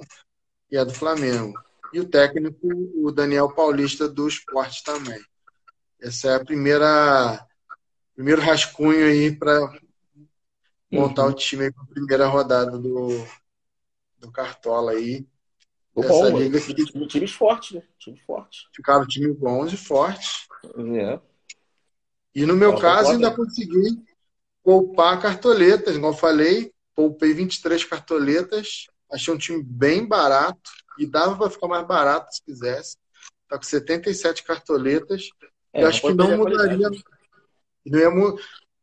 e é do Flamengo. E o técnico, o Daniel Paulista do Esporte também. Essa é a primeira primeiro rascunho aí para montar uhum. o time para a primeira rodada do, do Cartola aí. Essa liga que... time, times fortes, né? Time forte. Ficaram time bons e fortes. É. E no meu caso, ainda consegui poupar cartoletas, igual eu falei, poupei 23 cartoletas, achei um time bem barato e dava para ficar mais barato se quisesse. Tá com 77 cartoletas. É, eu acho que não mudaria. Não ia,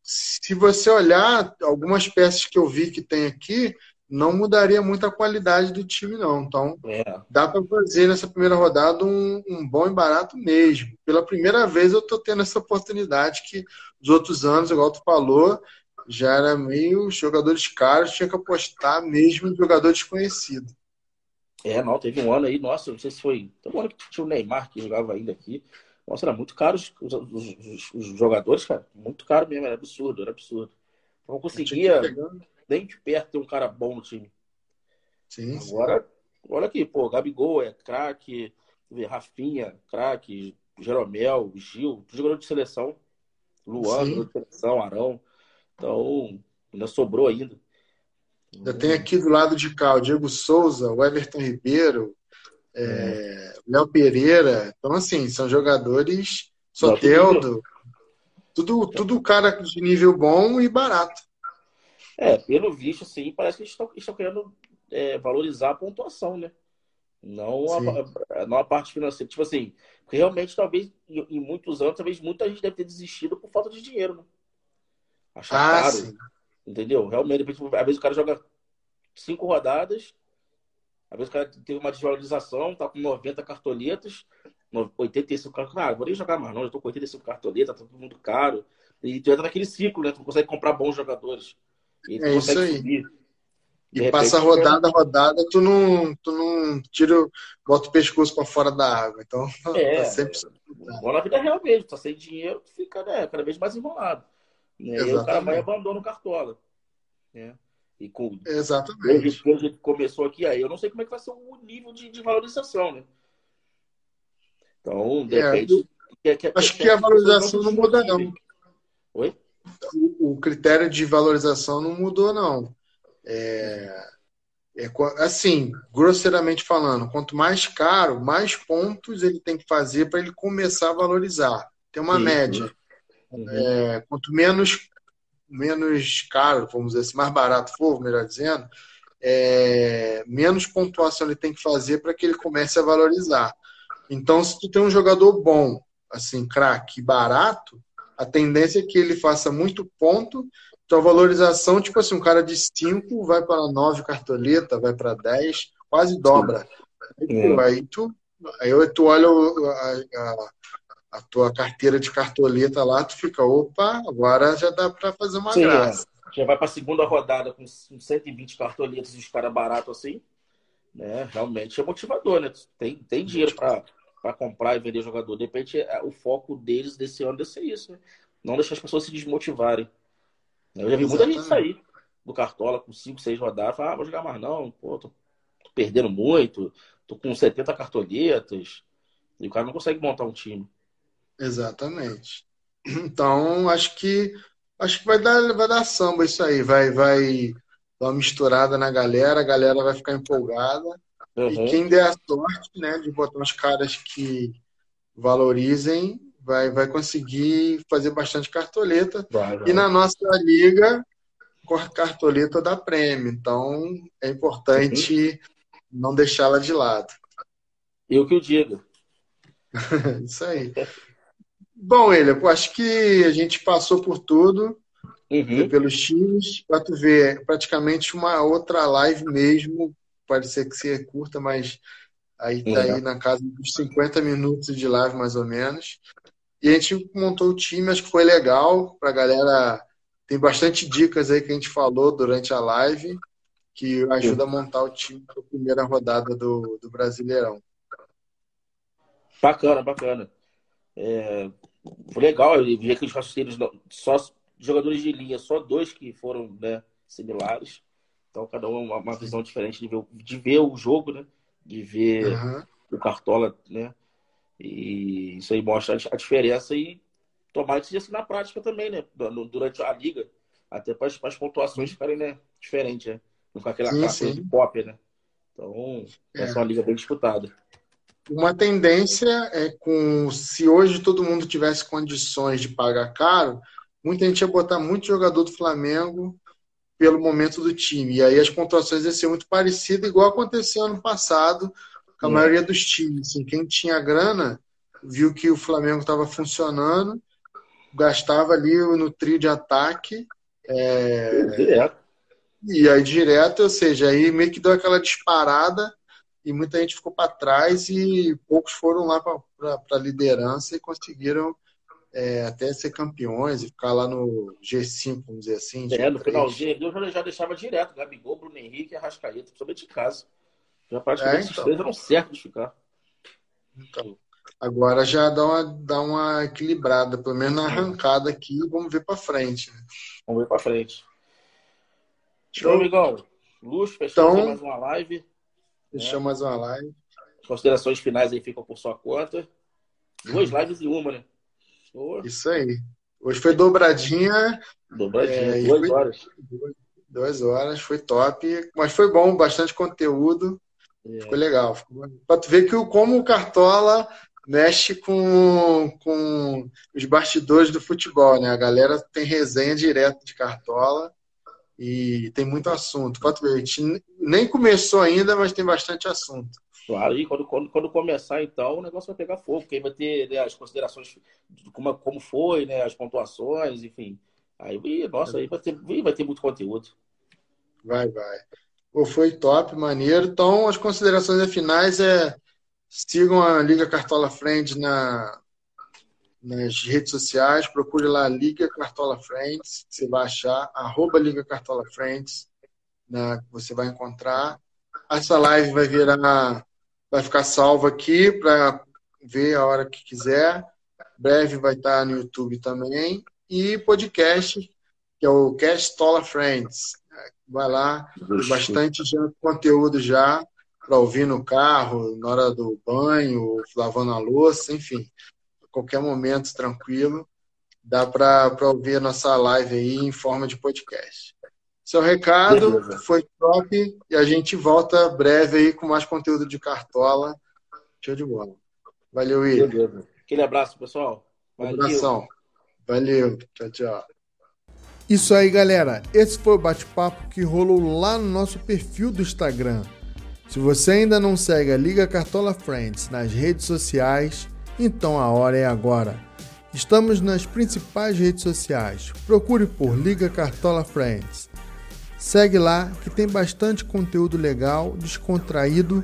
se você olhar algumas peças que eu vi que tem aqui, não mudaria muito a qualidade do time, não. Então, é. dá para fazer nessa primeira rodada um, um, bom e barato mesmo. Pela primeira vez eu estou tendo essa oportunidade que os outros anos, igual tu falou, já era meio jogadores caros, tinha que apostar mesmo em jogador desconhecido. É, não, teve um ano aí, nossa, não sei se foi. Teve um ano que tinha o Neymar que jogava ainda aqui. Nossa, era muito caro os, os, os, os jogadores, cara. Muito caro mesmo, era absurdo, era absurdo. Não conseguia nem de perto ter um cara bom no time. Sim, Agora, sim. olha aqui, pô, Gabigol é craque, Rafinha, craque, Jeromel, Gil, jogador de seleção, Luan, jogador de seleção, Arão. Então, ainda sobrou ainda. Ainda tem aqui do lado de cá o Diego Souza, o Everton Ribeiro, é, é. Léo Pereira. Então, assim, são jogadores Soteldo. Tudo, tudo cara de nível bom e barato. É, pelo visto, sim, parece que eles estão, estão querendo é, valorizar a pontuação, né? Não a, não a parte financeira. Tipo assim, porque realmente, talvez, em, em, muitos anos, talvez muita gente deve ter desistido por falta de dinheiro, né? Achar ah, caro. Sim. Entendeu? Realmente, às vezes o cara joga cinco rodadas, às vezes o cara teve uma desvalorização, tá com 90 cartoletas, 85 cartoletas. Ah, vou nem jogar mais, não, eu tô com 85 cartoletas, tá todo mundo caro. E tu entra naquele ciclo, né? Tu não consegue comprar bons jogadores. E é isso aí. Subir. E repente, passa rodada rodada, tu não, tu não tira, bota o pescoço para fora da água. Então, é, tá sempre. Bom na vida real mesmo, tá sem dinheiro, tu fica né, cada vez mais enrolado. E aí o cara vai e abandona o Cartola. Né? E com, Exatamente. Desde que começou aqui, aí eu não sei como é que vai ser o nível de, de valorização, né? Então, depende. É, eu, acho que, que a valorização não muda, não. Oi? O, o, critério de valorização não mudou, não. É, é, assim, grosseiramente falando, quanto mais caro, mais pontos ele tem que fazer para ele começar a valorizar. Tem uma Sim. média. Uhum. É, quanto menos menos caro, vamos dizer assim, mais barato for, melhor dizendo, é, menos pontuação ele tem que fazer para que ele comece a valorizar. Então, se tu tem um jogador bom, assim, craque, barato, a tendência é que ele faça muito ponto. Então, a valorização, tipo assim, um cara de 5 vai para 9 cartoleta, vai para 10, quase dobra. Aí, é. aí, tu, aí tu olha a, a, a tua carteira de cartoleta lá, tu fica, opa, agora já dá para fazer uma Sim, graça. É. Já vai para a segunda rodada com 120 cartoletas e os caras baratos assim, né? Realmente é motivador, né? Tem, tem dinheiro para comprar e vender jogador. De repente, é, o foco deles desse ano deve ser isso, né? Não deixar as pessoas se desmotivarem. Eu já vi Exatamente. muita gente sair do Cartola com 5, 6 rodadas, falar, ah, vou jogar mais não, pô, tô, tô perdendo muito, tô com 70 cartoletas, e o cara não consegue montar um time. Exatamente. Então, acho que acho que vai dar, vai dar samba isso aí. Vai, vai dar uma misturada na galera, a galera vai ficar empolgada. Uhum. E quem der a sorte né, de botar uns caras que valorizem, vai, vai conseguir fazer bastante cartoleta. Vai, vai. E na nossa liga, cartoleta da prêmio. Então, é importante uhum. não deixá-la de lado. Eu que o digo. isso aí. Bom, ele, acho que a gente passou por tudo, uhum. pelos times, para tu ver praticamente uma outra live mesmo. Pode ser que seja curta, mas aí tá uhum. aí na casa dos 50 minutos de live, mais ou menos. E a gente montou o time, acho que foi legal para a galera. Tem bastante dicas aí que a gente falou durante a live que ajuda a montar o time para a primeira rodada do, do Brasileirão. Bacana, bacana. É, foi legal, eu vi aqueles raciocínios, só jogadores de linha, só dois que foram né, similares. Então, cada um uma, uma visão diferente de ver, de ver o jogo, né? De ver uhum. o Cartola, né? E isso aí mostra a diferença e tomar isso assim na prática também, né? Durante a liga, até para as pontuações ficarem né, diferentes, né? Não ficar aquela coisa de pop, né? Então, é. essa é uma liga bem disputada. Uma tendência é com se hoje todo mundo tivesse condições de pagar caro, muita gente ia botar muito jogador do Flamengo pelo momento do time. E aí as pontuações iam ser muito parecidas, igual aconteceu ano passado com a maioria dos times. Assim, quem tinha grana viu que o Flamengo estava funcionando, gastava ali no trio de ataque. É... Direto. E aí direto, ou seja, aí meio que deu aquela disparada e muita gente ficou para trás e poucos foram lá para a liderança e conseguiram é, até ser campeões e ficar lá no G5, vamos dizer assim. É, no finalzinho eu já, já deixava direto, Gabigol, Bruno Henrique e Arrascaeta, principalmente de casa. Já praticamente é, então. esses três eram certos de ficar. Então, agora já dá uma, dá uma equilibrada, pelo menos na arrancada aqui, vamos ver para frente. Né? Vamos ver para frente. Show, amigão. Luz, fechamos então, mais uma live. Fechou é. mais uma live. As considerações finais aí ficam por sua conta. Duas lives e uma, né? Isso aí. Hoje foi dobradinha. Dobradinha, é, duas foi, horas. Duas, horas, foi top. Mas foi bom, bastante conteúdo. É. Ficou legal. Para tu ver que como o Cartola mexe com, com os bastidores do futebol, né? A galera tem resenha direto de Cartola. E tem muito assunto. Pode ver, a gente nem começou ainda, mas tem bastante assunto. Claro, e quando, quando, quando começar, então, o negócio vai pegar fogo, porque aí vai ter né, as considerações de como, como foi, né, as pontuações, enfim. Aí, nossa, aí vai ter, vai ter muito conteúdo. Vai, vai. Pô, foi top, maneiro. Então, as considerações finais é sigam a Liga Cartola Friends na, nas redes sociais, procure lá Liga Cartola Friends, você vai achar, arroba Liga Cartola Friends, né, você vai encontrar. Essa live vai virar, vai ficar salva aqui para ver a hora que quiser. Breve vai estar no YouTube também. e podcast, que é o Castola Friends. Vai lá, tem bastante conteúdo já para ouvir no carro, na hora do banho, lavando a louça, enfim, a qualquer momento tranquilo, dá para ouvir a nossa live aí em forma de podcast. Seu recado Beleza. foi top e a gente volta breve aí com mais conteúdo de cartola. Show de bola. Valeu, Will. Aquele abraço, pessoal. Valeu. Um abração. Valeu. Tchau, tchau. Isso aí, galera. Esse foi o bate-papo que rolou lá no nosso perfil do Instagram. Se você ainda não segue a Liga Cartola Friends nas redes sociais, então a hora é agora. Estamos nas principais redes sociais. Procure por Liga Cartola Friends. Segue lá que tem bastante conteúdo legal, descontraído,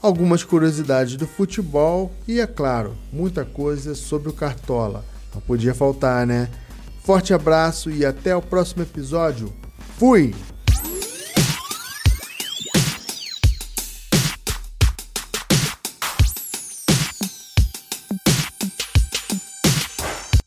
algumas curiosidades do futebol e, é claro, muita coisa sobre o Cartola. Não podia faltar, né? Forte abraço e até o próximo episódio. Fui!